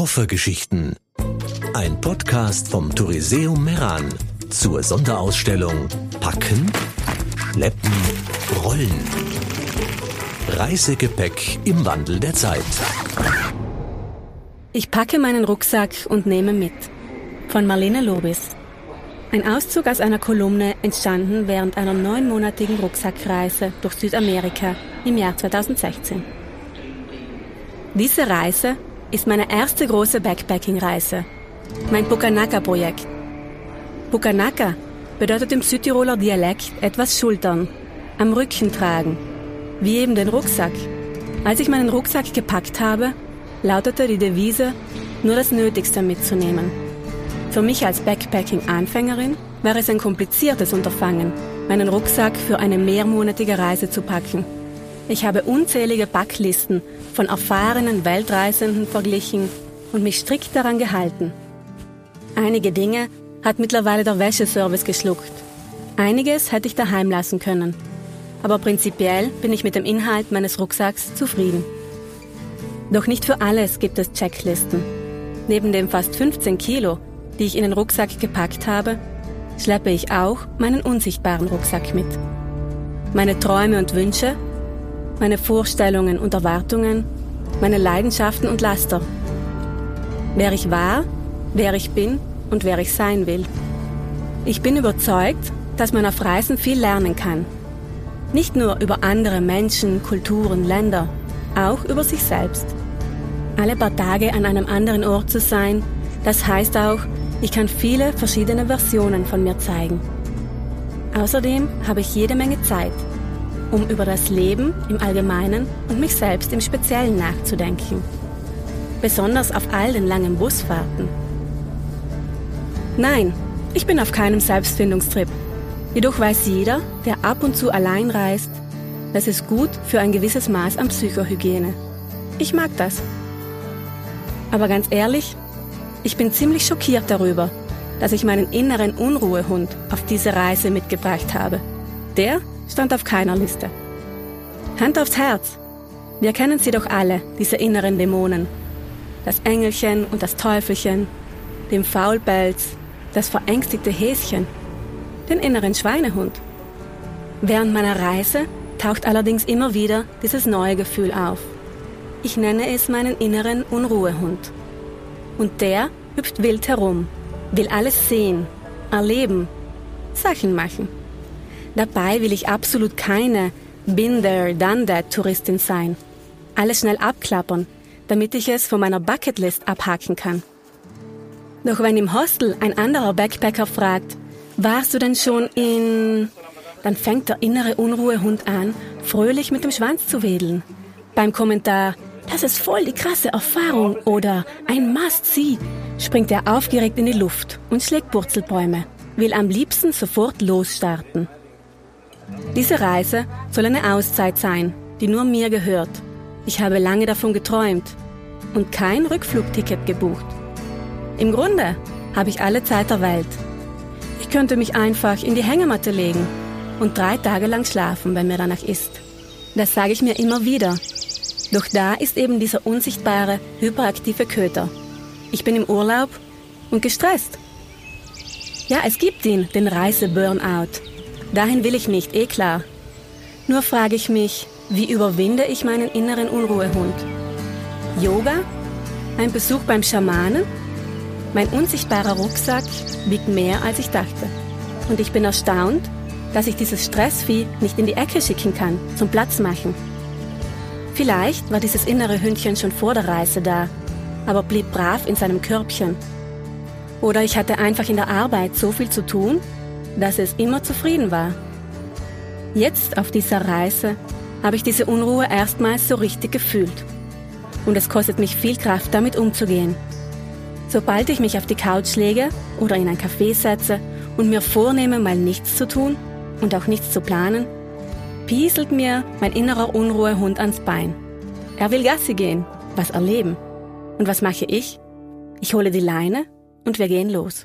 Koffergeschichten. Ein Podcast vom Touriseum Meran zur Sonderausstellung Packen, Schleppen, Rollen. Reisegepäck im Wandel der Zeit. Ich packe meinen Rucksack und nehme mit. Von Marlene Lobis. Ein Auszug aus einer Kolumne entstanden während einer neunmonatigen Rucksackreise durch Südamerika im Jahr 2016. Diese Reise ist meine erste große Backpacking-Reise. Mein Pukanaka-Projekt. Pukanaka bedeutet im Südtiroler Dialekt etwas schultern, am Rücken tragen, wie eben den Rucksack. Als ich meinen Rucksack gepackt habe, lautete die Devise, nur das Nötigste mitzunehmen. Für mich als Backpacking-Anfängerin war es ein kompliziertes Unterfangen, meinen Rucksack für eine mehrmonatige Reise zu packen. Ich habe unzählige Packlisten von erfahrenen Weltreisenden verglichen und mich strikt daran gehalten. Einige Dinge hat mittlerweile der Wäscheservice geschluckt. Einiges hätte ich daheim lassen können. Aber prinzipiell bin ich mit dem Inhalt meines Rucksacks zufrieden. Doch nicht für alles gibt es Checklisten. Neben dem fast 15 Kilo, die ich in den Rucksack gepackt habe, schleppe ich auch meinen unsichtbaren Rucksack mit. Meine Träume und Wünsche meine Vorstellungen und Erwartungen, meine Leidenschaften und Laster. Wer ich war, wer ich bin und wer ich sein will. Ich bin überzeugt, dass man auf Reisen viel lernen kann. Nicht nur über andere Menschen, Kulturen, Länder, auch über sich selbst. Alle paar Tage an einem anderen Ort zu sein, das heißt auch, ich kann viele verschiedene Versionen von mir zeigen. Außerdem habe ich jede Menge Zeit um über das Leben im Allgemeinen und mich selbst im Speziellen nachzudenken. Besonders auf all den langen Busfahrten. Nein, ich bin auf keinem Selbstfindungstrip. Jedoch weiß jeder, der ab und zu allein reist, das ist gut für ein gewisses Maß an Psychohygiene. Ich mag das. Aber ganz ehrlich, ich bin ziemlich schockiert darüber, dass ich meinen inneren Unruhehund auf diese Reise mitgebracht habe. Der stand auf keiner Liste. Hand aufs Herz. Wir kennen sie doch alle, diese inneren Dämonen. Das Engelchen und das Teufelchen, den Faulpelz, das verängstigte Häschen, den inneren Schweinehund. Während meiner Reise taucht allerdings immer wieder dieses neue Gefühl auf. Ich nenne es meinen inneren Unruhehund. Und der hüpft wild herum, will alles sehen, erleben, Sachen machen. Dabei will ich absolut keine Been there, done that Touristin sein. Alles schnell abklappern, damit ich es von meiner Bucketlist abhaken kann. Doch wenn im Hostel ein anderer Backpacker fragt, warst du denn schon in... Dann fängt der innere Unruhehund an, fröhlich mit dem Schwanz zu wedeln. Beim Kommentar, das ist voll die krasse Erfahrung oder ein Must-See, springt er aufgeregt in die Luft und schlägt Purzelbäume, will am liebsten sofort losstarten. Diese Reise soll eine Auszeit sein, die nur mir gehört. Ich habe lange davon geträumt und kein Rückflugticket gebucht. Im Grunde habe ich alle Zeit der Welt. Ich könnte mich einfach in die Hängematte legen und drei Tage lang schlafen, wenn mir danach ist. Das sage ich mir immer wieder. Doch da ist eben dieser unsichtbare, hyperaktive Köter. Ich bin im Urlaub und gestresst. Ja, es gibt ihn, den Reise-Burnout. Dahin will ich nicht, eh klar. Nur frage ich mich, wie überwinde ich meinen inneren Unruhehund? Yoga? Ein Besuch beim Schamanen? Mein unsichtbarer Rucksack wiegt mehr, als ich dachte. Und ich bin erstaunt, dass ich dieses Stressvieh nicht in die Ecke schicken kann, zum Platz machen. Vielleicht war dieses innere Hündchen schon vor der Reise da, aber blieb brav in seinem Körbchen. Oder ich hatte einfach in der Arbeit so viel zu tun, dass es immer zufrieden war. Jetzt auf dieser Reise habe ich diese Unruhe erstmals so richtig gefühlt. Und es kostet mich viel Kraft, damit umzugehen. Sobald ich mich auf die Couch lege oder in ein Café setze und mir vornehme, mal nichts zu tun und auch nichts zu planen, pieselt mir mein innerer Unruhehund ans Bein. Er will Gassi gehen, was erleben. Und was mache ich? Ich hole die Leine und wir gehen los.